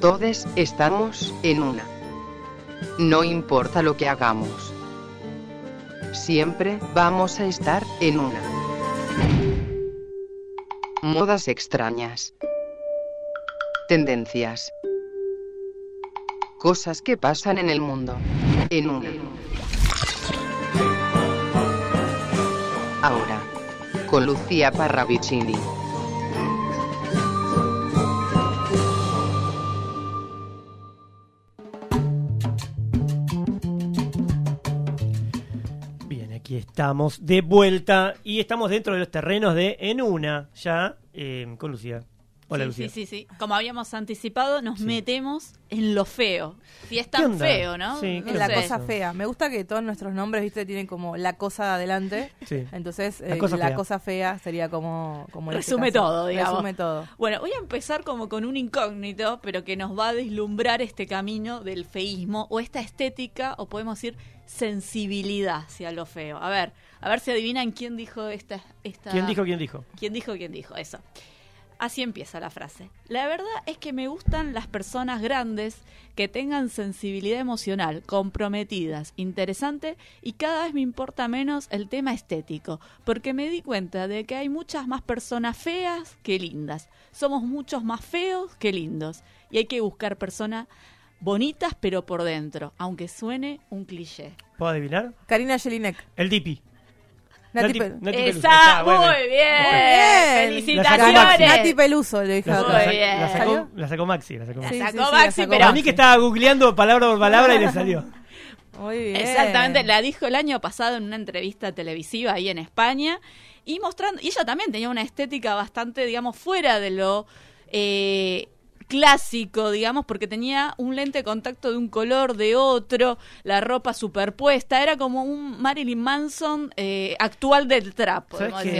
Todos estamos en una. No importa lo que hagamos. Siempre vamos a estar en una. Modas extrañas. Tendencias. Cosas que pasan en el mundo. En una. Ahora. Con Lucía Parravicini. Estamos de vuelta y estamos dentro de los terrenos de En Una, ya eh, con Lucía. Hola, sí, Lucía. sí, sí, sí. Como habíamos anticipado, nos metemos en lo feo. Si es ¿Qué tan feo, ¿no? Sí, No ¿qué Es la sé. cosa fea. Me gusta que todos nuestros nombres, viste, tienen como la cosa adelante. Sí. Entonces, La eh, cosa la fea. cosa fea sería como... como este Resume todo, digamos. Resume todo. Bueno, voy a empezar como con un incógnito, pero que nos va a deslumbrar este camino del feísmo o esta estética, o podemos decir sensibilidad hacia lo feo. A ver, a ver si adivinan quién dijo esta... esta... ¿Quién dijo, quién dijo? ¿Quién dijo, quién dijo? Eso. Así empieza la frase. La verdad es que me gustan las personas grandes que tengan sensibilidad emocional, comprometidas, interesante y cada vez me importa menos el tema estético, porque me di cuenta de que hay muchas más personas feas que lindas. Somos muchos más feos que lindos y hay que buscar personas bonitas pero por dentro, aunque suene un cliché. ¿Puedo adivinar? Karina Jelinek. El Dipi. Nati, Nati- Pe- Nati Peluso. Esa, Está, bueno. muy bien. Felicitaciones. Nati Peluso, le dije La, sacó, la sacó Maxi. La sacó Maxi. Sí, sacó sí, sí, Maxi, la sacó pero Para mí que estaba googleando palabra por palabra y le salió. Muy bien. Exactamente, la dijo el año pasado en una entrevista televisiva ahí en España y mostrando, y ella también tenía una estética bastante, digamos, fuera de lo eh, clásico, digamos, porque tenía un lente de contacto de un color, de otro, la ropa superpuesta, era como un Marilyn Manson eh, actual del trap,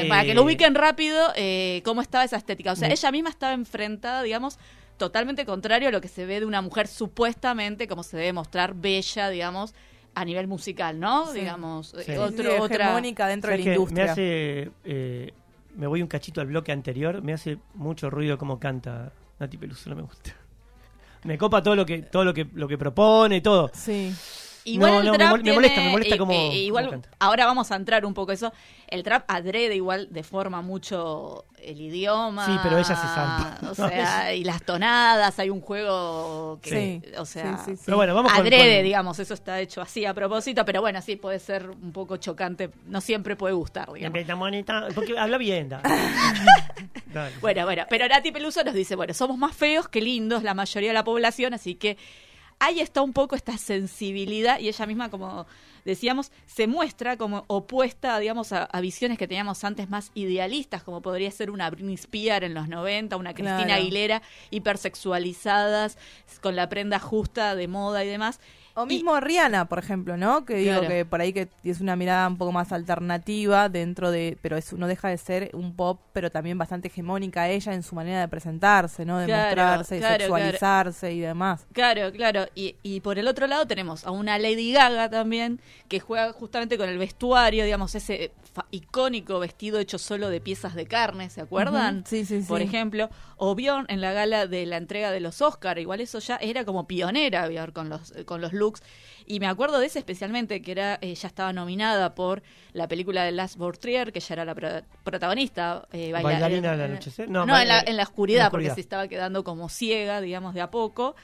para que lo ubiquen rápido eh, cómo estaba esa estética. O sea, ella misma estaba enfrentada, digamos, totalmente contrario a lo que se ve de una mujer supuestamente, como se debe mostrar bella, digamos, a nivel musical, ¿no? Sí. Digamos, eh, Sí. Otro, sí, otra... hegemónica dentro de ¿Sabes la industria. Me hace. eh, me voy un cachito al bloque anterior. Me hace mucho ruido cómo canta Nati Peluso. No me gusta. Me copa todo lo que todo lo que lo que propone todo. Sí. Igual No, el no, me trap me molesta, me tiene- molesta eh, cómo- eh, igual, ahora vamos a entrar un poco eso. El trap adrede igual deforma mucho el idioma. Sí, pero ella se salva. O sea, y las tonadas, hay un juego que, Sí. o sea, Sí, sí, sí. Pero bueno, vamos con- adrede, con- digamos, eso está hecho así a propósito, pero bueno, sí puede ser un poco chocante, no siempre puede gustar, digamos. Porque habla bien. da. Dale. Bueno, bueno, pero Nati Peluso nos dice, bueno, somos más feos que lindos la mayoría de la población, así que ahí está un poco esta sensibilidad y ella misma, como decíamos, se muestra como opuesta, digamos, a, a visiones que teníamos antes más idealistas, como podría ser una Britney Spears en los 90, una Cristina Claro. Aguilera, hipersexualizadas, con la prenda justa de moda y demás. O Y- mismo Rihanna, por ejemplo, ¿no? Que digo Claro. que por ahí que es una mirada un poco más alternativa dentro de, pero es no deja de ser un pop, pero también bastante hegemónica ella en su manera de presentarse, ¿no? De Claro, mostrarse, claro, sexualizarse y demás. Claro, claro. Y, y por el otro lado tenemos a una Lady Gaga también, que juega justamente con el vestuario, digamos, ese icónico vestido hecho solo de piezas de carne, ¿se acuerdan? Sí, sí, sí. Por ejemplo, o Bjorn en la gala de la entrega de los Oscar, igual eso ya era como pionera Bjorn con los, con los looks. Y me acuerdo de ese especialmente, que era eh, ya estaba nominada por la película de Last Trier, que ya era la pro- protagonista. eh, baila- Bailarina al eh, anochecer. No, No, en, la, en la oscuridad, en la porque se estaba quedando como ciega, digamos, de a poco.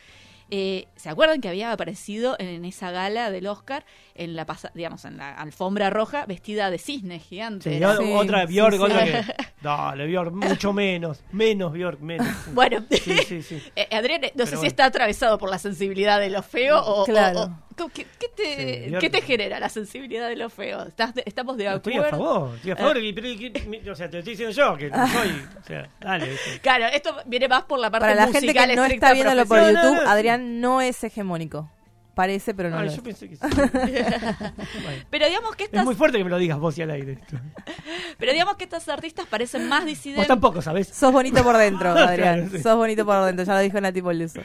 Eh, ¿Se acuerdan que había aparecido en esa gala del Oscar, en la digamos, en la alfombra roja, vestida de cisne gigante? Sí, Sí, otra Bjork, sí. otra que. Dale, Bjork, mucho menos. Menos Bjork, menos. Bueno, Sí, sí, sí. eh, Adrián, no sé si está atravesado por la sensibilidad de lo feo o... Claro. o- ¿cómo- ¿qué, qué te, Sí, qué te genera la sensibilidad de lo feo? ¿Estás de- ¿Estamos de Estoy acuerdo? a favor, estoy a favor. y- pero, y- mi- o sea, te estoy diciendo yo que no soy. O sea, dale. ¿viste? Claro, esto viene más por la parte Para la gente musical que no está viéndolo por. YouTube, No, no, no. Adrián no es hegemónico. Parece, pero no Ay, lo yo es. pensé que sí. Bueno, Pero digamos que es estas, muy fuerte que me lo digas vos y al aire. esto. pero digamos que estas artistas parecen más Vos disidentes. tampoco, ¿sabés? Sos bonito por dentro, Adrián. Claro, sí. Sos bonito por dentro, ya lo dijo Nati Peluso.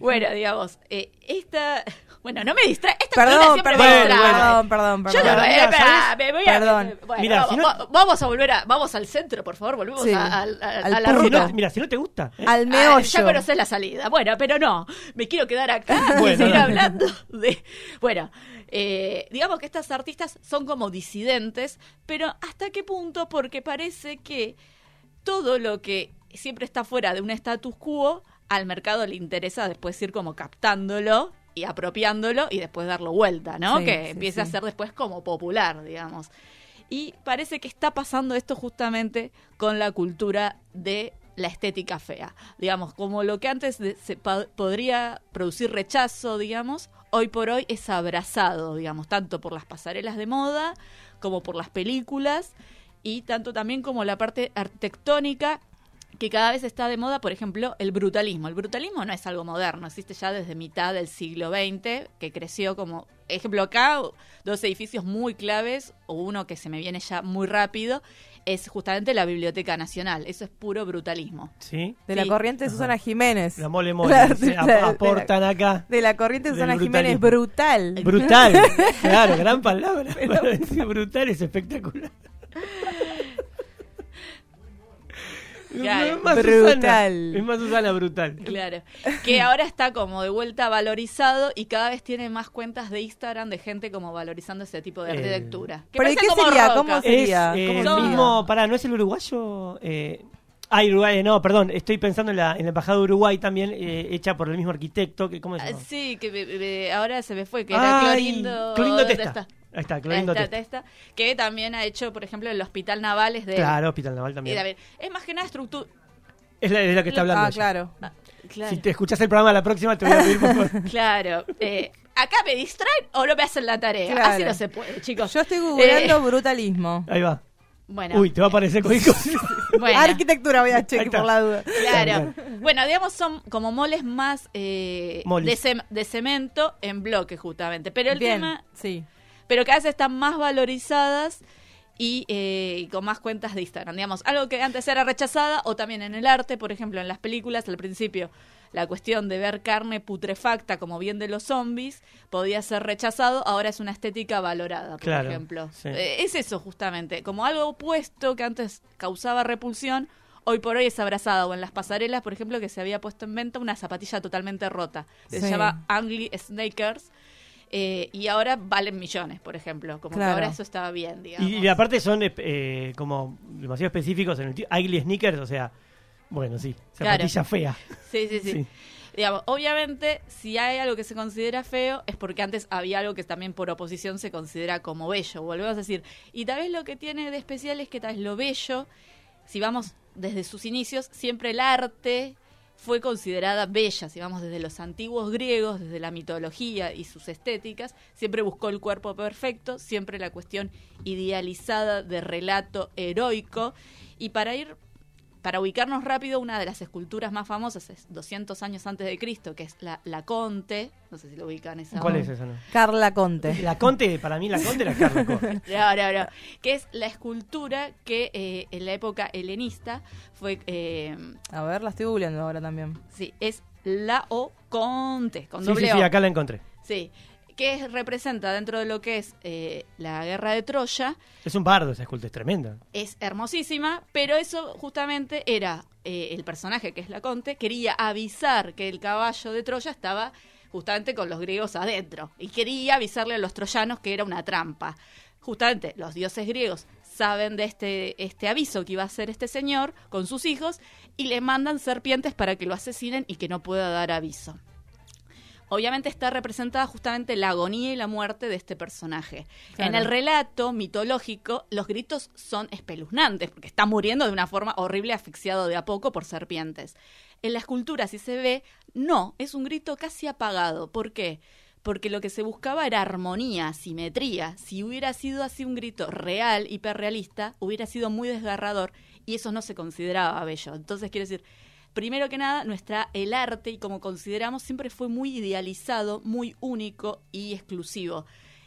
Bueno, digamos, eh, esta Bueno, no me distrae. Esta Perdón, perdón, me Bueno, distrae. perdón, perdón, Yo perdón. no, Mira, eh, espera, ¿sabes? me voy a. Perdón. Bueno, Mira, si no- va- vamos a volver a. Vamos al centro, por favor. Volvemos Sí, a, a- a- al a la. Si ruta. no- mira, si no te gusta. ¿eh? Al Ah, meollo. ya conocés la salida. Bueno, pero no. Me quiero quedar acá y Bueno, seguir dale. hablando de. Bueno, eh, digamos que estas artistas son como disidentes, pero ¿hasta qué punto? Porque parece que todo lo que siempre está fuera de un status quo, al mercado le interesa después ir como captándolo y apropiándolo y después darlo vuelta, ¿no? Sí, que sí, empiece a ser después como popular, digamos. Y parece que está pasando esto justamente con la cultura de la estética fea. Digamos, como lo que antes de- se podría producir rechazo, digamos, hoy por hoy es abrazado, digamos, tanto por las pasarelas de moda como por las películas y tanto también como la parte arquitectónica que cada vez está de moda, por ejemplo, el brutalismo. El brutalismo no es algo moderno, existe ya desde mitad del siglo XX, que creció como, ejemplo acá, dos edificios muy claves, o uno que se me viene ya muy rápido, es justamente la Biblioteca Nacional. Eso es puro brutalismo. Sí. De la Sí. corriente de Susana Jiménez. La mole mole. Se de ap- la- aportan acá. De la corriente de Susana Jiménez, brutal. Brutal. Claro, gran palabra. Para decir brutal es espectacular. Claro. Es más Brutal. Susana, es más Susana brutal. Claro. Que ahora está como de vuelta valorizado y cada vez tiene más cuentas de Instagram de gente como valorizando ese tipo de Eh. arquitectura. Que Pero ¿y parece qué como sería? roca. ¿Cómo Es sería? eh, ¿Cómo el mismo, pará, ¿no es el uruguayo? Eh, ah, Uruguay, no, perdón, estoy pensando en la, en la embajada de Uruguay también, eh, hecha por el mismo arquitecto, que ¿cómo se Ah? Sí, que me- me- ahora se me fue, que era Ay, Clorindo, Clorindo ¿dónde Testa. Está? Ahí está, Clorindo Esta- Testa. Testa, que también ha hecho, por ejemplo, el Hospital Navales de... Claro, Hospital Naval y también. también- Es más que nada estructura... Es la, es la que está hablando. Ah, claro. Claro, Si te escuchas el programa la próxima, te voy a pedir por favor. claro. Eh, acá me distraen o no me hacen la tarea. Claro. Así no se puede, chicos. Yo estoy googleando Eh, brutalismo. Ahí va. bueno, Uy, te va a aparecer cosa. bueno. Arquitectura voy a chequear por la duda. Claro. Bueno, digamos, son como moles más eh, Molis. de, cem- de cemento en bloque, justamente. Pero el Bien, tema, sí. Pero cada vez están más valorizadas y, eh, y con más cuentas de Instagram. Digamos, algo que antes era rechazada, o también en el arte, por ejemplo, en las películas, al principio, la cuestión de ver carne putrefacta como bien de los zombies podía ser rechazado, ahora es una estética valorada, por Claro, ejemplo. sí. Eh, es eso justamente, como algo opuesto que antes causaba repulsión, hoy por hoy es abrazada. O en las pasarelas, por ejemplo, que se había puesto en venta una zapatilla totalmente rota, se Sí. llama Ugly Snakers. Eh, y ahora valen millones, por ejemplo. Como Claro. que ahora eso estaba bien, digamos. Y, y aparte son eh, eh, como demasiado específicos en el. Ugly sneakers, o sea, bueno, sí, Claro. zapatilla fea. Sí, sí, sí. Sí. Digamos, obviamente, si hay algo que se considera feo, es porque antes había algo que también por oposición se considera como bello. Volvemos a decir. Y tal vez lo que tiene de especial es que tal vez lo bello, si vamos desde sus inicios, siempre el arte fue considerada bella, si vamos desde los antiguos griegos, desde la mitología y sus estéticas, siempre buscó el cuerpo perfecto, siempre la cuestión idealizada de relato heroico. Y para ir para ubicarnos rápido, una de las esculturas más famosas es 200 años antes de Cristo, que es la, la Conte. No sé si lo ubican esa. ¿Cuál es esa? No? Carla Conte. La Conte, para mí la Conte era Carla Conte. No, no, no. Que es la escultura que eh, en la época helenista fue. eh, A ver, la estoy googleando ahora también. sí, es la O Conte, con Sí, doble sí, sí, O. acá la encontré. Sí. Que es- representa dentro de lo que es eh, la guerra de Troya. Es un bardo esa escultura, es tremenda. es hermosísima, pero eso justamente era eh, el personaje que es la Conte, quería avisar que el caballo de Troya estaba justamente con los griegos adentro y quería avisarle a los troyanos que era una trampa. Justamente los dioses griegos saben de este, este aviso que iba a hacer este señor con sus hijos y le mandan serpientes para que lo asesinen y que no pueda dar aviso. Obviamente está representada justamente la agonía y la muerte de este personaje. Claro. En el relato mitológico, los gritos son espeluznantes, porque está muriendo de una forma horrible, asfixiado de a poco por serpientes. En la escultura, si se ve, no, es un grito casi apagado. ¿Por qué? Porque lo que se buscaba era armonía, simetría. Si hubiera sido así un grito real, hiperrealista, hubiera sido muy desgarrador y eso no se consideraba bello. Entonces, quiero decir, primero que nada, nuestra el arte y como consideramos siempre fue muy idealizado, muy único y exclusivo.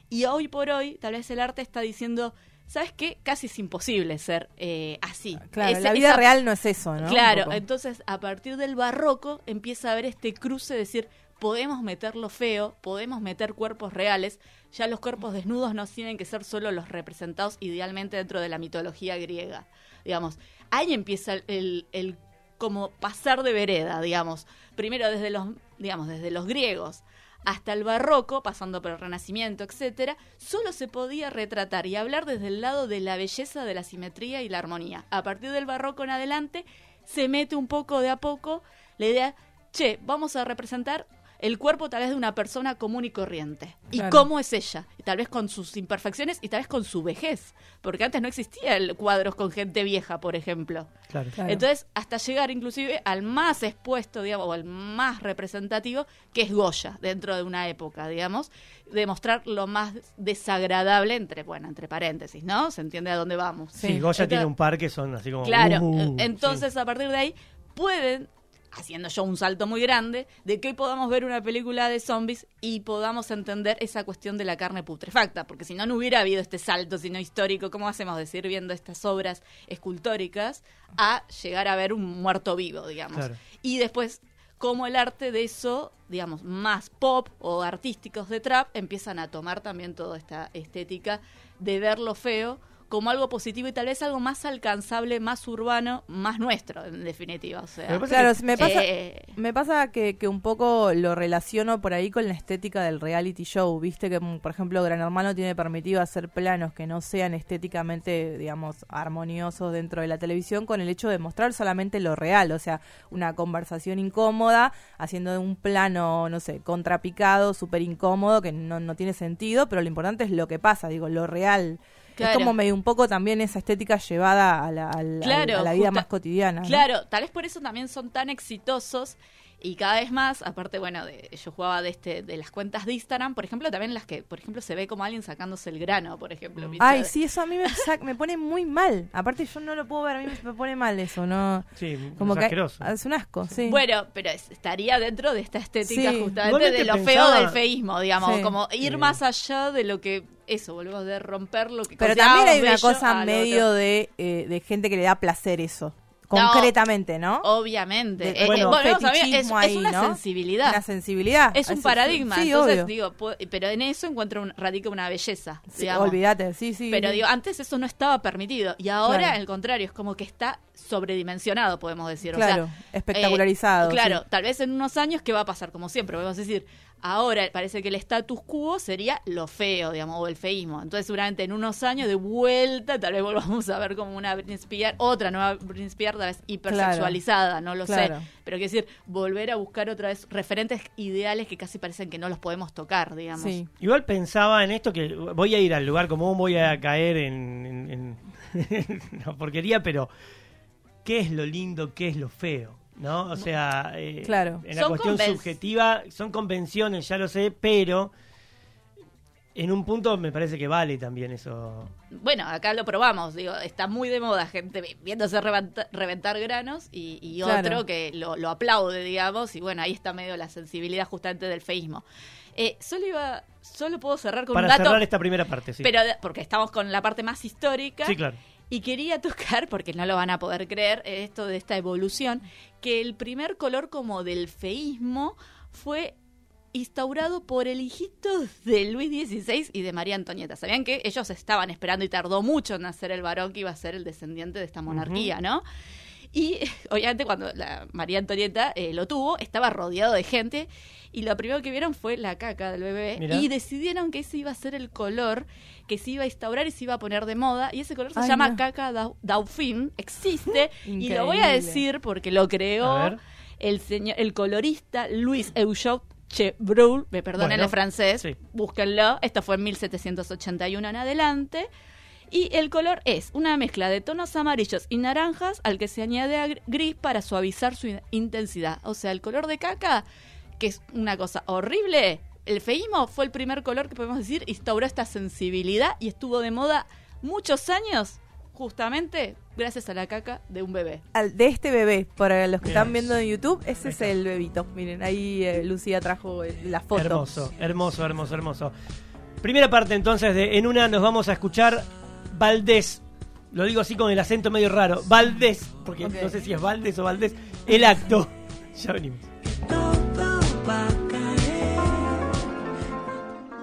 Y hoy por hoy, tal vez el arte está diciendo, ¿sabes qué? Casi es imposible ser eh, así. Claro, Ese- la vida esa- real no es eso, ¿no? Claro, entonces a partir del barroco empieza a haber este cruce de decir, podemos meter lo feo, podemos meter cuerpos reales, ya los cuerpos desnudos no tienen que ser solo los representados idealmente dentro de la mitología griega, digamos. Ahí empieza el, el como pasar de vereda, digamos. Primero desde los, digamos, desde los griegos hasta el barroco, pasando por el renacimiento, etcétera, solo se podía retratar y hablar desde el lado de la belleza, de la simetría y la armonía. A partir del barroco en adelante se mete un poco de a poco la idea, che, vamos a representar el cuerpo tal vez de una persona común y corriente. ¿Y Claro. cómo es ella? Y tal vez con sus imperfecciones y tal vez con su vejez. Porque antes no existía el cuadros con gente vieja, por ejemplo. Claro. Claro. Entonces, hasta llegar inclusive al más expuesto, digamos, o al más representativo, que es Goya, dentro de una época, digamos, demostrar lo más desagradable, entre, bueno, entre paréntesis, ¿no? Se entiende a dónde vamos. Sí, Sí. Goya Entonces- tiene un par que son así como. Claro, uh, entonces sí. a partir de ahí pueden, haciendo yo un salto muy grande, de que hoy podamos ver una película de zombies y podamos entender esa cuestión de la carne putrefacta, porque si no, no hubiera habido este salto, sino histórico, ¿cómo hacemos de seguir viendo estas obras escultóricas a llegar a ver un muerto vivo, digamos? Claro. Y después, cómo el arte de eso, digamos, más pop o artísticos de trap, empiezan a tomar también toda esta estética de ver lo feo como algo positivo y tal vez algo más alcanzable, más urbano, más nuestro, en definitiva. O sea, Claro, que- me pasa, eh, me pasa que, que un poco lo relaciono por ahí con la estética del reality show. Viste que, por ejemplo, Gran Hermano tiene permitido hacer planos que no sean estéticamente, digamos, armoniosos dentro de la televisión con el hecho de mostrar solamente lo real. O sea, una conversación incómoda, haciendo de un plano, no sé, contrapicado, súper incómodo, que no, no tiene sentido, pero lo importante es lo que pasa, digo, lo real. Claro. Es como medio un poco también esa estética llevada a la, a la- Claro, a la vida justa- más cotidiana. ¿no? Claro, tal vez por eso también son tan exitosos y cada vez más, aparte, bueno, de, yo jugaba de este de las cuentas de Instagram, por ejemplo, también las que, por ejemplo, se ve como alguien sacándose el grano, por ejemplo. ¿viste? Ay, sí, eso a mí me, pone muy mal. Aparte, yo no lo puedo ver, a mí me, pone mal eso, ¿no? Sí, Como es que asqueroso. es un asco, sí. Bueno, pero es- estaría dentro de esta estética Sí. justamente de lo pensaba- feo del feísmo, digamos, Sí. como ir Sí. más allá de lo que, eso, volvemos de romper lo que Pero también hay una cosa medio de, eh, de gente que le da placer eso. Concretamente, ¿no? Obviamente. De- Eh, eh, bueno, es, ahí, una ¿no? sensibilidad. Una sensibilidad. es un paradigma. Sí, Entonces, obvio. digo, pero en eso encuentro un, radica una belleza. Sí, olvídate, sí, sí. Pero sí. digo, antes eso no estaba permitido. Y ahora, Claro. al contrario, es como que está sobredimensionado, podemos decir. O claro, sea, espectacularizado. eh, claro, sí. tal vez en unos años, ¿qué va a pasar? Como siempre, podemos decir, ahora parece que el status quo sería lo feo, digamos, o el feísmo. Entonces, seguramente en unos años, de vuelta, tal vez volvamos a ver como una Britney Spears, otra nueva Britney Spears, tal vez hipersexualizada, no lo Claro. sé. Pero quiero decir, volver a buscar otra vez referentes ideales que casi parecen que no los podemos tocar, digamos. Sí. Igual pensaba en esto que voy a ir al lugar común, voy a caer en, en, en- una porquería, pero ¿qué es lo lindo, qué es lo feo? ¿No? O sea, eh, Claro. en la Son cuestión subjetiva son convenciones, ya lo sé, pero en un punto me parece que vale también eso. Bueno, acá lo probamos, digo, está muy de moda gente vi- viéndose reventa- reventar granos y, y Claro. otro que lo, lo aplaude, digamos, y bueno, ahí está medio la sensibilidad justamente del feísmo. Eh, solo iba, solo puedo cerrar con Para un dato, cerrar esta primera parte, sí. pero porque estamos con la parte más histórica. sí, claro. Y quería tocar, porque no lo van a poder creer, esto de esta evolución, que el primer color como del feísmo fue instaurado por el hijito de Luis XVI y de María Antonieta. ¿Sabían que ellos estaban esperando y tardó mucho en nacer el varón que iba a ser el descendiente de esta monarquía, ¿no? Y obviamente cuando la María Antonieta eh, lo tuvo, estaba rodeado de gente y lo primero que vieron fue la caca del bebé Mirá. y decidieron que ese iba a ser el color que se iba a instaurar y se iba a poner de moda y ese color se Ay, llama no. caca dau- dauphin, existe y lo voy a decir porque lo creó el señor el colorista Luis Euchot Chevreul, me perdonen Bueno, el francés, sí. búsquenlo, esto fue en 1781 en adelante. Y el color es una mezcla de tonos amarillos y naranjas al que se añade gris para suavizar su in- intensidad. O sea, el color de caca, que es una cosa horrible, el feísmo fue el primer color que podemos decir instauró esta sensibilidad y estuvo de moda muchos años, justamente gracias a la caca de un bebé. Al- de este bebé, para los que Mirá. están viendo en YouTube, ese es el bebito. Miren, ahí eh, Lucía trajo eh, la foto. Hermoso, hermoso, hermoso, hermoso. Primera parte entonces de En una nos vamos a escuchar Valdés. Lo digo así con el acento medio raro. Valdés, porque no sé si es Valdés o Valdés. El acto. Ya venimos.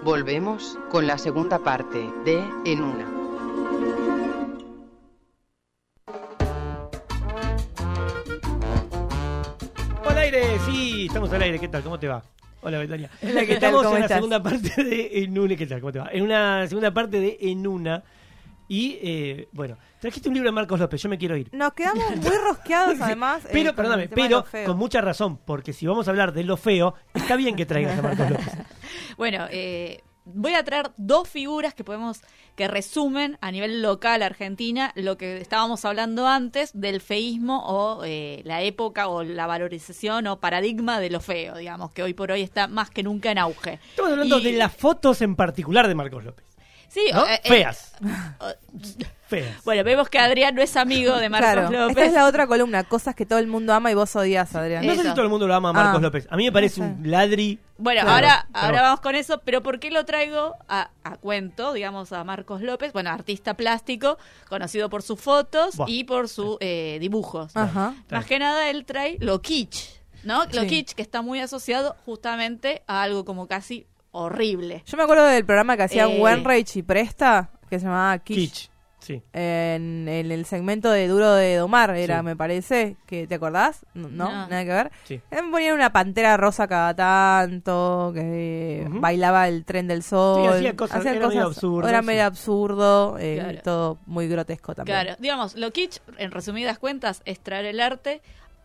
Volvemos con la segunda parte de En una. Hola, al aire, sí, estamos al aire, ¿qué tal? ¿Cómo te va? Hola, Betania. Hola, ¿qué tal? Estamos ¿Cómo en la segunda parte de En una, ¿qué tal? ¿Cómo te va? En una segunda parte de En una. Y, eh, bueno, trajiste un libro de Marcos López, yo me quiero ir. Nos quedamos muy rosqueados, además. eh, Pero, perdóname, pero con mucha razón, porque si vamos a hablar de lo feo, está bien que traigas a Marcos López. Bueno, eh, voy a traer dos figuras que podemos que resumen a nivel local Argentina lo que estábamos hablando antes del feísmo o eh, la época o la valorización o paradigma de lo feo, digamos, que hoy por hoy está más que nunca en auge. Estamos hablando Y- de las fotos en particular de Marcos López. Sí, ¿no? eh, eh, Feas. Feas. bueno, vemos que Adrián no es amigo de Marcos Claro, López. esta es la otra columna, cosas que todo el mundo ama y vos odias, Adrián. No sé Eso. si todo el mundo lo ama a Marcos Ah. López. A mí me parece No sé. un ladri. Bueno, Claro, ahora, pero- ahora vamos con eso, pero ¿por qué lo traigo a, a cuento, digamos, a Marcos López? Bueno, artista plástico, conocido por sus fotos Buah. y por sus eh, dibujos. Ajá. Más que nada él trae lo kitsch, ¿no? Lo Sí. kitsch que está muy asociado justamente a algo como casi horrible. Yo me acuerdo del programa que hacían Eh. Wenreich y Presta, que se llamaba Kitsch. Kitsch. Sí. En, en el segmento de Duro de Domar, era, Sí. me parece. que ¿Te acordás? No, no, nada que ver. Sí. Eh, Ponían una pantera rosa cada tanto, que Ujú. bailaba el tren del sol. Sí, hacía cosas- Hacían era medio absurdo, Era sí. medio absurdo, eh, Claro. todo muy grotesco también. Claro, digamos, lo kitsch, en resumidas cuentas, es traer el arte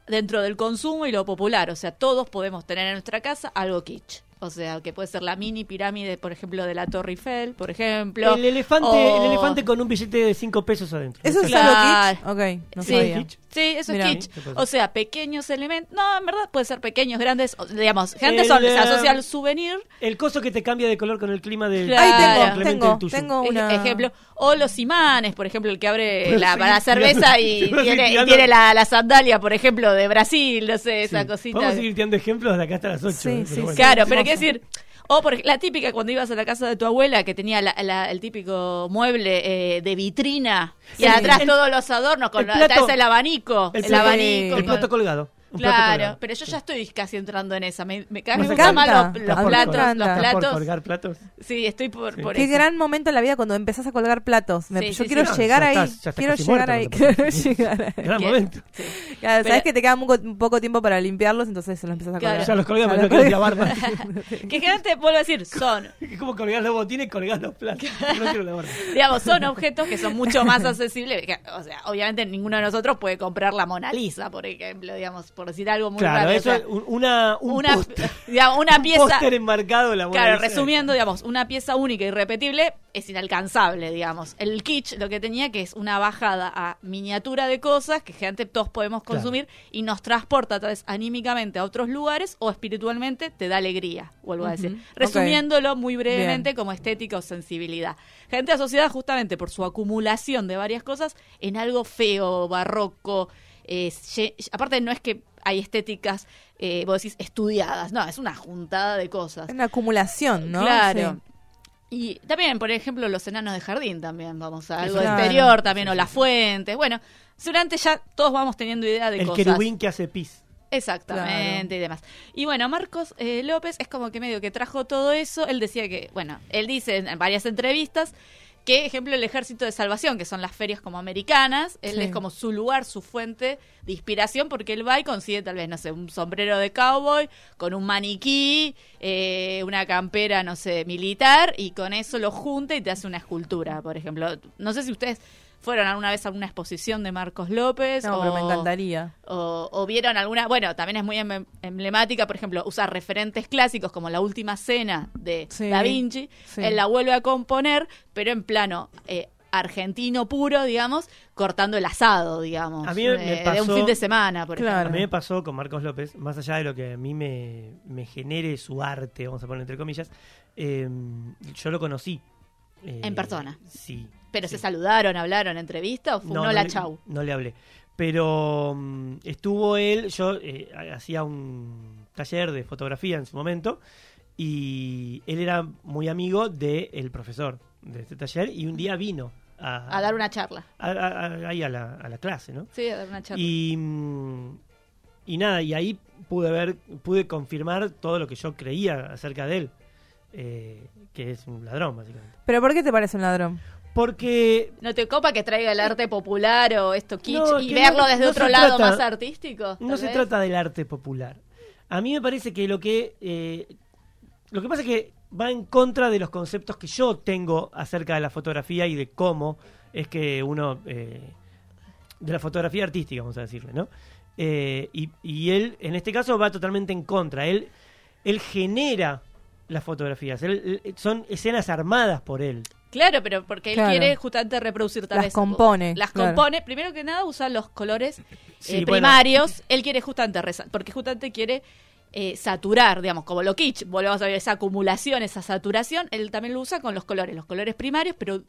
dentro del consumo y lo popular. O sea, todos podemos tener en nuestra casa algo kitsch. O sea, que puede ser la mini pirámide, por ejemplo, de la Torre Eiffel, por ejemplo. El elefante, o- el elefante con un billete de 5 pesos adentro. ¿Eso es Claro. kitsch? Ok, no Sí. sabía. Sí, eso Mirá. es kitsch. O sea, pequeños elementos. No, en verdad puede ser pequeños, grandes. digamos, gente El, son, se eh, asocia al souvenir. El coso que te cambia de color con el clima del Claro. Ahí tengo, Clemente tengo, tuyo. una... Ejemplo. O los imanes, por ejemplo, el que abre la, sí, para la cerveza y tiene, y tirando- tiene la, la sandalia, por ejemplo, de Brasil, no sé, esa Sí. cosita. Vamos a seguir tirando ejemplos de acá hasta las 8. Sí, sí, sí. Claro, pero quiero decir, o por la típica cuando ibas a la casa de tu abuela que tenía la- la- el típico mueble eh, de vitrina y atrás El- todos los adornos con el la, plato- atrás el abanico, El, el, abanico. el plato colgado. Un Claro, pero yo ya estoy casi entrando en esa. Me, me, encanta. los, los ¿Estás por platos, los platos. colgar platos? Sí, estoy por, Sí. por Qué eso. gran momento en la vida cuando empezás a colgar platos. Me- Sí, yo sí, quiero sí. llegar ahí. estás- ya estás quiero llegar muerto, ahí. Quiero llegar ahí. Gran momento. Claro, Pero- sabes que te queda muy, co- poco tiempo para limpiarlos, entonces se los empiezas a Claro. colgar. Ya los colgamos, no quiero lavar más. Que generalmente, vuelvo a decir, son, Es como colgar los botines y colgar los platos. No quiero lavar. digamos, son objetos que son mucho más accesibles. o sea, obviamente ninguno de nosotros puede comprar la Mona Lisa, por ejemplo, digamos, por decir algo muy Claro, raro. o eso sea, es un- una, un una, digamos, una Un pieza. póster enmarcado de la Mona Claro, resumiendo, digamos, una pieza única y repetible es inalcanzable, digamos. El kitsch lo que tenía que es una bajada a miniatura de cosas que gente todos podemos Claro. consumir y nos transporta tal vez anímicamente a otros lugares o espiritualmente te da alegría, vuelvo a decir. Resumiéndolo muy brevemente Bien. como estética o sensibilidad. Gente asociada justamente por su acumulación de varias cosas en algo feo, barroco. eh, aparte no es que hay estéticas, eh, vos decís, estudiadas, no, es una juntada de cosas. Es una acumulación, ¿no? Claro. Sí. Y también, por ejemplo, los enanos de jardín también, vamos a algo Claro. exterior también, Sí, o las fuentes. Bueno, seguramente ya todos vamos teniendo idea de El cosas. querubín que hace pis. Exactamente y demás. Y bueno, Marcos eh, López es como que medio que trajo todo eso. Él decía que, bueno, él dice en varias entrevistas que, ejemplo, el Ejército de Salvación, que son las ferias como americanas, él Sí. es como su lugar, su fuente de inspiración, porque él va y consigue tal vez, no sé, un sombrero de cowboy con un maniquí, eh, una campera, no sé, militar, y con eso lo junta y te hace una escultura, por ejemplo. No sé si ustedes fueron alguna vez a alguna exposición de Marcos López. No, pero me o- encantaría. o, o vieron alguna, bueno, también es muy em- emblemática, por ejemplo, usar referentes clásicos como la última cena de Sí, Da Vinci, sí. él la vuelve a componer, pero en plano eh, argentino puro, digamos, cortando el asado, digamos, A mí me eh, de pasó- un fin de semana, por Claro. A mí me pasó con Marcos López, más allá de lo que a mí me, me genere su arte, vamos a poner entre comillas, eh, yo lo conocí. eh, En persona. Sí. Pero sí. se saludaron, hablaron, entrevista o fue un hola le, chau. No le hablé. Pero mm, estuvo él, yo eh, hacía un taller de fotografía en su momento y él era muy amigo del profesor de este taller y un día vino a, A dar una charla. a- a- a- ahí a la, a la clase, ¿no? Sí, a dar una charla. Y, mm, y nada, y ahí pude ver, pude confirmar todo lo que yo creía acerca de él. eh, que es un ladrón, básicamente. ¿Pero por qué te parece un ladrón? Porque ¿No te copa que traiga el arte popular o esto kitsch No, y verlo no- desde no otro lado trata- más artístico? no se trata del arte popular. A mí me parece que lo que eh, lo que pasa es que va en contra de los conceptos que yo tengo acerca de la fotografía y de cómo es que uno eh, de la fotografía artística, vamos a decirle, ¿no? Eh, y, y él, en este caso, va totalmente en contra. Él, él genera las fotografías. Él- él- son escenas armadas por él. Claro, pero porque él Claro. quiere justamente reproducir tal Las vez. compone, Las claro. compone. Primero que nada usa los colores Sí, eh, bueno. primarios. Él quiere justamente porque justamente quiere eh, saturar, digamos, como lo kitsch. Volvemos a ver esa acumulación, esa saturación. Él también lo usa con los colores, los colores primarios, pero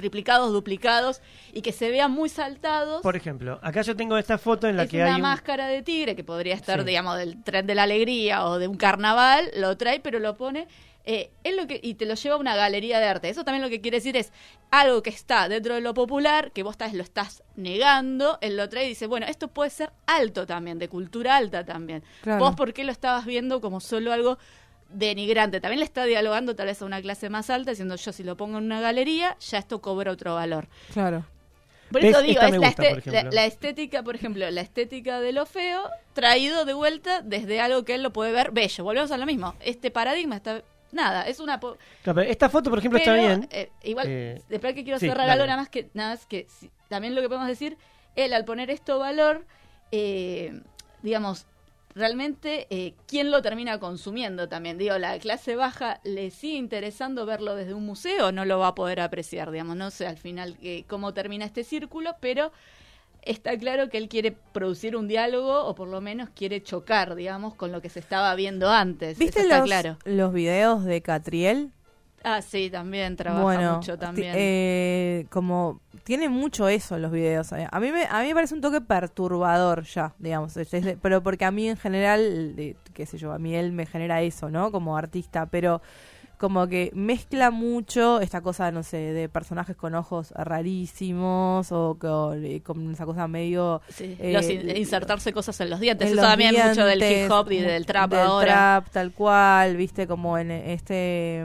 triplicados, duplicados y que se vean muy saltados. Por ejemplo, acá yo tengo esta foto en la es que una hay un- máscara de tigre que podría estar, Sí. digamos, del tren de la alegría o de un carnaval, lo trae, pero lo pone. eh, es lo que, y te lo lleva a una galería de arte. Eso también lo que quiere decir es algo que está dentro de lo popular, que vos tal vez lo estás negando, él lo trae y dice, bueno, esto puede ser alto también, de cultura alta también. Claro. Vos, ¿por qué lo estabas viendo como solo algo denigrante? También le está dialogando tal vez a una clase más alta, diciendo, yo si lo pongo en una galería, ya esto cobra otro valor. Claro. Por eso digo, Esta es la, gusta, este- la- la estética, por ejemplo, la estética de lo feo, traído de vuelta desde algo que él lo puede ver bello. Volvemos a lo mismo. Este paradigma está. Nada, es una. po- Claro, esta foto, por ejemplo, pero, está bien. eh, igual, Eh, después que quiero sí, cerrar algo, nada más que. Nada más que si- también lo que podemos decir, él al poner esto valor, eh, digamos. Realmente, eh, ¿quién lo termina consumiendo también? Digo, la clase baja le sigue interesando verlo desde un museo, no lo va a poder apreciar, digamos, no sé al final eh, cómo termina este círculo, pero está claro que él quiere producir un diálogo o por lo menos quiere chocar, digamos, con lo que se estaba viendo antes. ¿Viste Eso está los, claro. los videos de Catriel? Ah, sí, también trabaja bueno, mucho también. eh, como tiene mucho eso los videos. eh. A mí me a mí me parece un toque perturbador ya, digamos, de- pero porque a mí en general, de- qué sé yo, a mí él me genera eso, ¿no? Como artista, pero como que mezcla mucho esta cosa, no sé, de personajes con ojos rarísimos o con, eh, con esa cosa medio Sí, eh, los in- insertarse cosas en los dientes. en Eso los también mucho del dientes, hip hop y del trap del ahora. trap, tal cual, viste, como en este...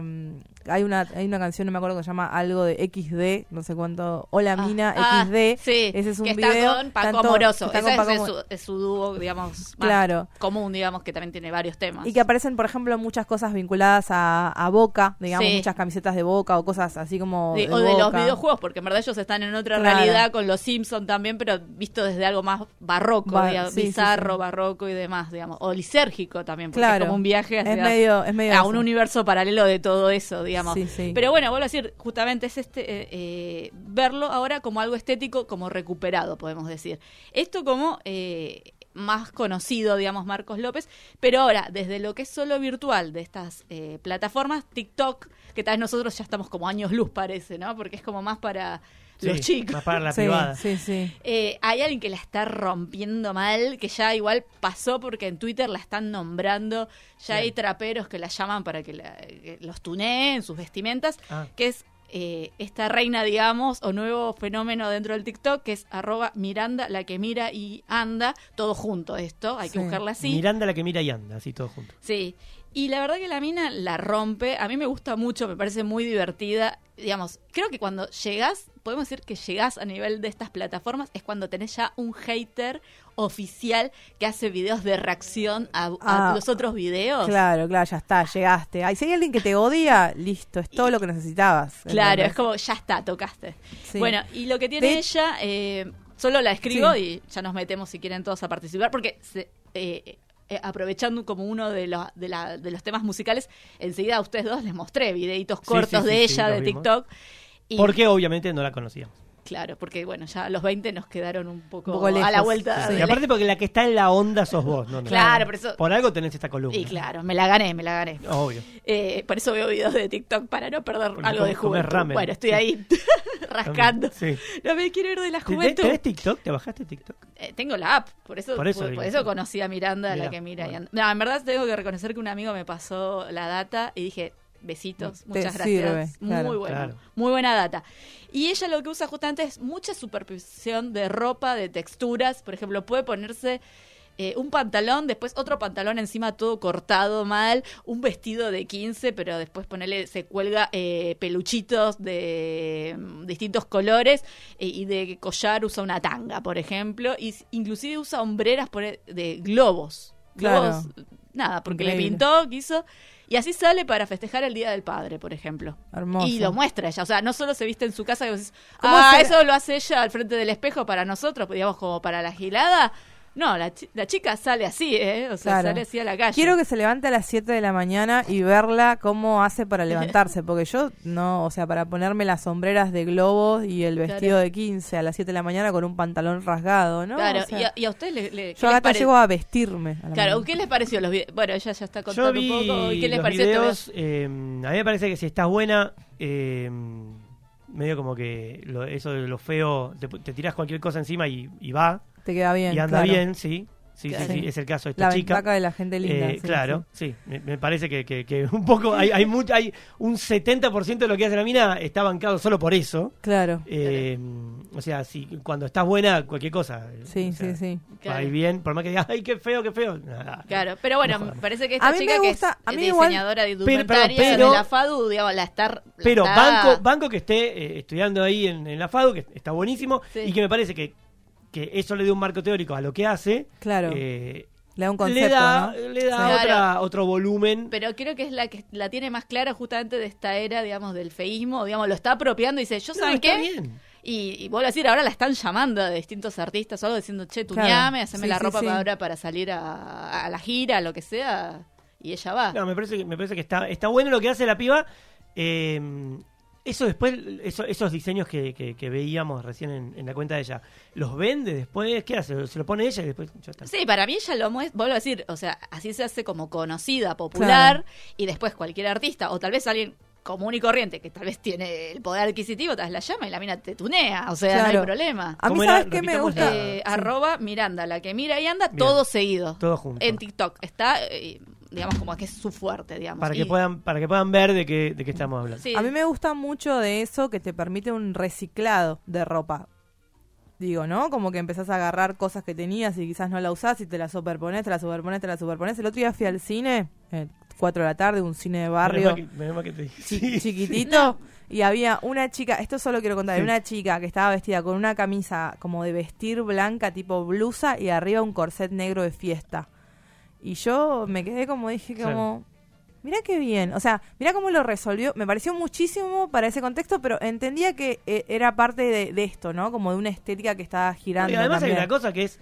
hay una, hay una canción, no me acuerdo, que se llama algo de XD, no sé cuánto, Hola Ah, Mina ah, XD. sí, ese es un que video. está con Paco tanto- Amoroso. está Ese con es, Paco su, es su dúo, digamos, más Claro. común, digamos, que también tiene varios temas. Y que aparecen, por ejemplo, muchas cosas vinculadas a, a Boca, digamos, Sí. muchas camisetas de Boca o cosas así como. De o de los videojuegos, porque en verdad ellos están en otra Claro. realidad con los Simpsons también, pero visto desde algo más barroco, digamos, bizarro, barroco y demás, digamos, o lisérgico también, porque Claro. es como un viaje hacia Es medio, es medio a un universo paralelo de todo eso, digamos. Sí, sí. Pero bueno, vuelvo a decir, justamente es este eh, eh, verlo ahora como algo estético, como recuperado, podemos decir. Esto como eh, más conocido, digamos, Marcos López, pero ahora, desde lo que es solo virtual de estas eh, plataformas, TikTok, que tal vez nosotros ya estamos como años luz, parece, ¿no? Porque es como más para los Sí, chicos. Más para la sí, privada. sí, sí. Eh, hay alguien que la está rompiendo mal, que ya igual pasó porque en Twitter la están nombrando, ya hay traperos que la llaman para que, la- que los tuneen sus vestimentas, Ah. que es eh, esta reina, digamos, o nuevo fenómeno dentro del TikTok, que es arroba Miranda, la que mira y anda, todo junto esto, hay que buscarla así. Miranda la que mira y anda, así todo junto. Sí, y la verdad que la mina la rompe, a mí me gusta mucho, me parece muy divertida, digamos, creo que cuando llegás, podemos decir que llegás a nivel de estas plataformas, es cuando tenés ya un hater oficial que hace videos de reacción a, a Ah, los otros videos. Claro, claro, ya está, llegaste. Ay, si hay alguien que te odia, listo, es todo lo que necesitabas. Claro, es como, ya está, tocaste. Sí. Bueno, y lo que tiene De- ella, eh, solo la escribo Sí. y ya nos metemos si quieren todos a participar, porque se- eh, eh, aprovechando como uno de los, de, la- de los temas musicales, enseguida a ustedes dos les mostré videitos cortos sí, sí, de sí, ella de vimos. TikTok. Y, Porque obviamente no la conocíamos. Claro, porque bueno, ya los 20 nos quedaron un poco, Un poco a la vuelta. sí. de Y aparte porque la que está en la onda sos vos, ¿no? no. Claro, por eso- Por algo tenés esta columna. Y claro, me la gané, me la gané. Obvio. Eh, por eso veo videos de TikTok para no perder Porque algo de juventud. ramen. Bueno, estoy Sí. ahí rascando. Sí. No me quiero ir de la ¿Te- te- juventud. ¿Tenés TikTok? ¿Te bajaste TikTok? Eh, tengo la app, por eso, Por eso por, eso conocí a Miranda, Mirá, la que mira. y bueno. anda. No, en verdad tengo que reconocer que un amigo me pasó la data y dije, besitos, Te muchas sirve, gracias. claro. muy buena, Claro. muy buena data. Y ella lo que usa justamente es mucha superposición de ropa, de texturas. Por ejemplo, puede ponerse eh, un pantalón, después otro pantalón encima todo cortado mal, un vestido de 15, pero después ponele, se cuelga eh, peluchitos de mm, distintos colores eh, y de collar usa una tanga, por ejemplo, y inclusive usa hombreras por e- de globos. Claro. Globos, nada, porque le pintó, quiso. Y así sale para festejar el Día del Padre, por ejemplo. Hermoso. Y lo muestra ella. O sea, no solo se viste en su casa y vos decís, ¿Cómo ah, será? eso lo hace ella al frente del espejo para nosotros, digamos, como para la gilada. No, la, chi- la chica sale así, ¿eh? O sea, Claro. sale así a la calle. Quiero que se levante a las 7 de la mañana y verla cómo hace para levantarse, porque yo no, o sea, para ponerme las sombreras de globos y el vestido Claro. de 15 a las 7 de la mañana con un pantalón rasgado, ¿no? Claro, O sea, y, a, y a usted le, le- ¿qué yo acá llego a vestirme. a Claro, mañana. ¿qué les pareció los videos? Bueno, ella ya está Yo contando vi un poco. ¿Y qué les los pareció? Te videos, eh, a mí me parece que si estás buena, eh, medio como que lo- eso de lo feo, te, te tiras cualquier cosa encima y, y va, Te queda bien. y anda claro. bien, sí. Sí, sí, sí, es el caso de esta La chica. ventaja de la gente linda. Eh, sí, claro, sí. sí, me, me parece que, que- que un poco hay hay, mucho, hay un 70% de lo que hace la mina está bancado solo por eso. Claro. Eh, o sea, si cuando estás buena, cualquier cosa. eh, Sí, o sea, sí, sí. Claro. bien, por más que digas, ay, qué feo, qué feo. Nada, Claro, pero bueno, no parece que esta A mí chica me que es a mí igual- diseñadora de Pero- indumentaria pero- de la FADU, digamos, la está... la Pero está- banco, banco que esté eh, estudiando ahí en, en la FADU, que está buenísimo, Sí. y que me parece que, que eso le dé un marco teórico a lo que hace. Claro. eh, le da un concepto, le da, ¿no? le da Sí. otra, Claro. otro volumen. Pero creo que es la que la tiene más clara justamente de esta era, digamos, del feísmo, digamos, lo está apropiando y dice, yo No, saben está qué, bien. Y, y vuelvo a decir, ahora la están llamando de distintos artistas o algo diciendo, che, Claro. tuñame, haceme Sí, la sí, ropa sí. para ahora para salir a, a la gira, lo que sea, y ella va. No, me parece que, me parece que está, está bueno lo que hace la piba. Eh, eso después, eso- esos diseños que, que- que veíamos recién en, en la cuenta de ella, ¿los vende después? ¿Qué hace? ¿Se lo pone ella y después ya está? Sí, para mí ella lo muestra, vuelvo a decir, o sea, así se hace como conocida, popular, y después cualquier artista, o tal vez alguien común y corriente, que tal vez tiene el poder adquisitivo, tal vez la llama y la mina te tunea, o sea, no hay problema. A mí. ¿sabes qué me gusta? Eh, sí. Arroba Miranda, la que mira y anda, Bien. todo seguido. Todo junto. En TikTok. Está, eh, digamos, como que es su fuerte, digamos. Para Y- que puedan, para que puedan ver de qué, de qué estamos hablando. sí. A mí me gusta mucho de eso que te permite un reciclado de ropa. Digo, ¿no? Como que empezás a agarrar cosas que tenías y quizás no la usás y te la superpones, te la superpones, te la superpones. El otro día fui al cine, eh, 4 de la tarde, un cine de barrio que- te dije. chi- Sí. chiquitito. Y había una chica, esto solo quiero contar, Sí. una chica que estaba vestida con una camisa como de vestir blanca, tipo blusa, y arriba un corset negro de fiesta. Y yo me quedé como, dije como, mira qué bien. O sea, mira cómo lo resolvió. Me pareció muchísimo para ese contexto, pero entendía que eh, era parte de, de esto, ¿no? Como de una estética que estaba girando. Y además hay también. una cosa que es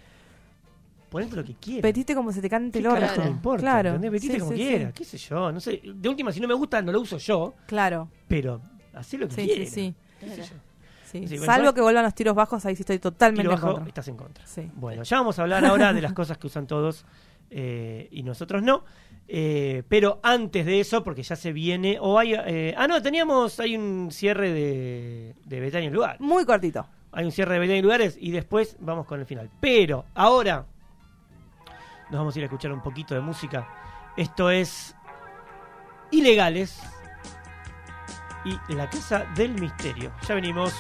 ponete lo que quieras. Petiste como se te cante ¿Qué el orto. me importa? Claro. Sí, como sí, quieras, sí. qué sé yo, no sé. De última, si no me gusta, no lo uso yo, Claro. pero hacé lo que Sí, sí, quieras. sí. sí. Sí, bueno, Salvo que vuelvan los tiros bajos, ahí sí estoy totalmente lo en bajo, contra. estás en contra. Sí. Bueno, ya vamos a hablar ahora de las cosas que usan todos eh, y nosotros no. Eh, pero antes de eso, porque ya se viene, o hay, eh, ah no, teníamos, hay un cierre de, de Betania en Lugar. Muy cortito. Hay un cierre de Betania en Lugares y después vamos con el final. Pero ahora nos vamos a ir a escuchar un poquito de música. Esto es Ilegales y La Casa del Misterio. Ya venimos.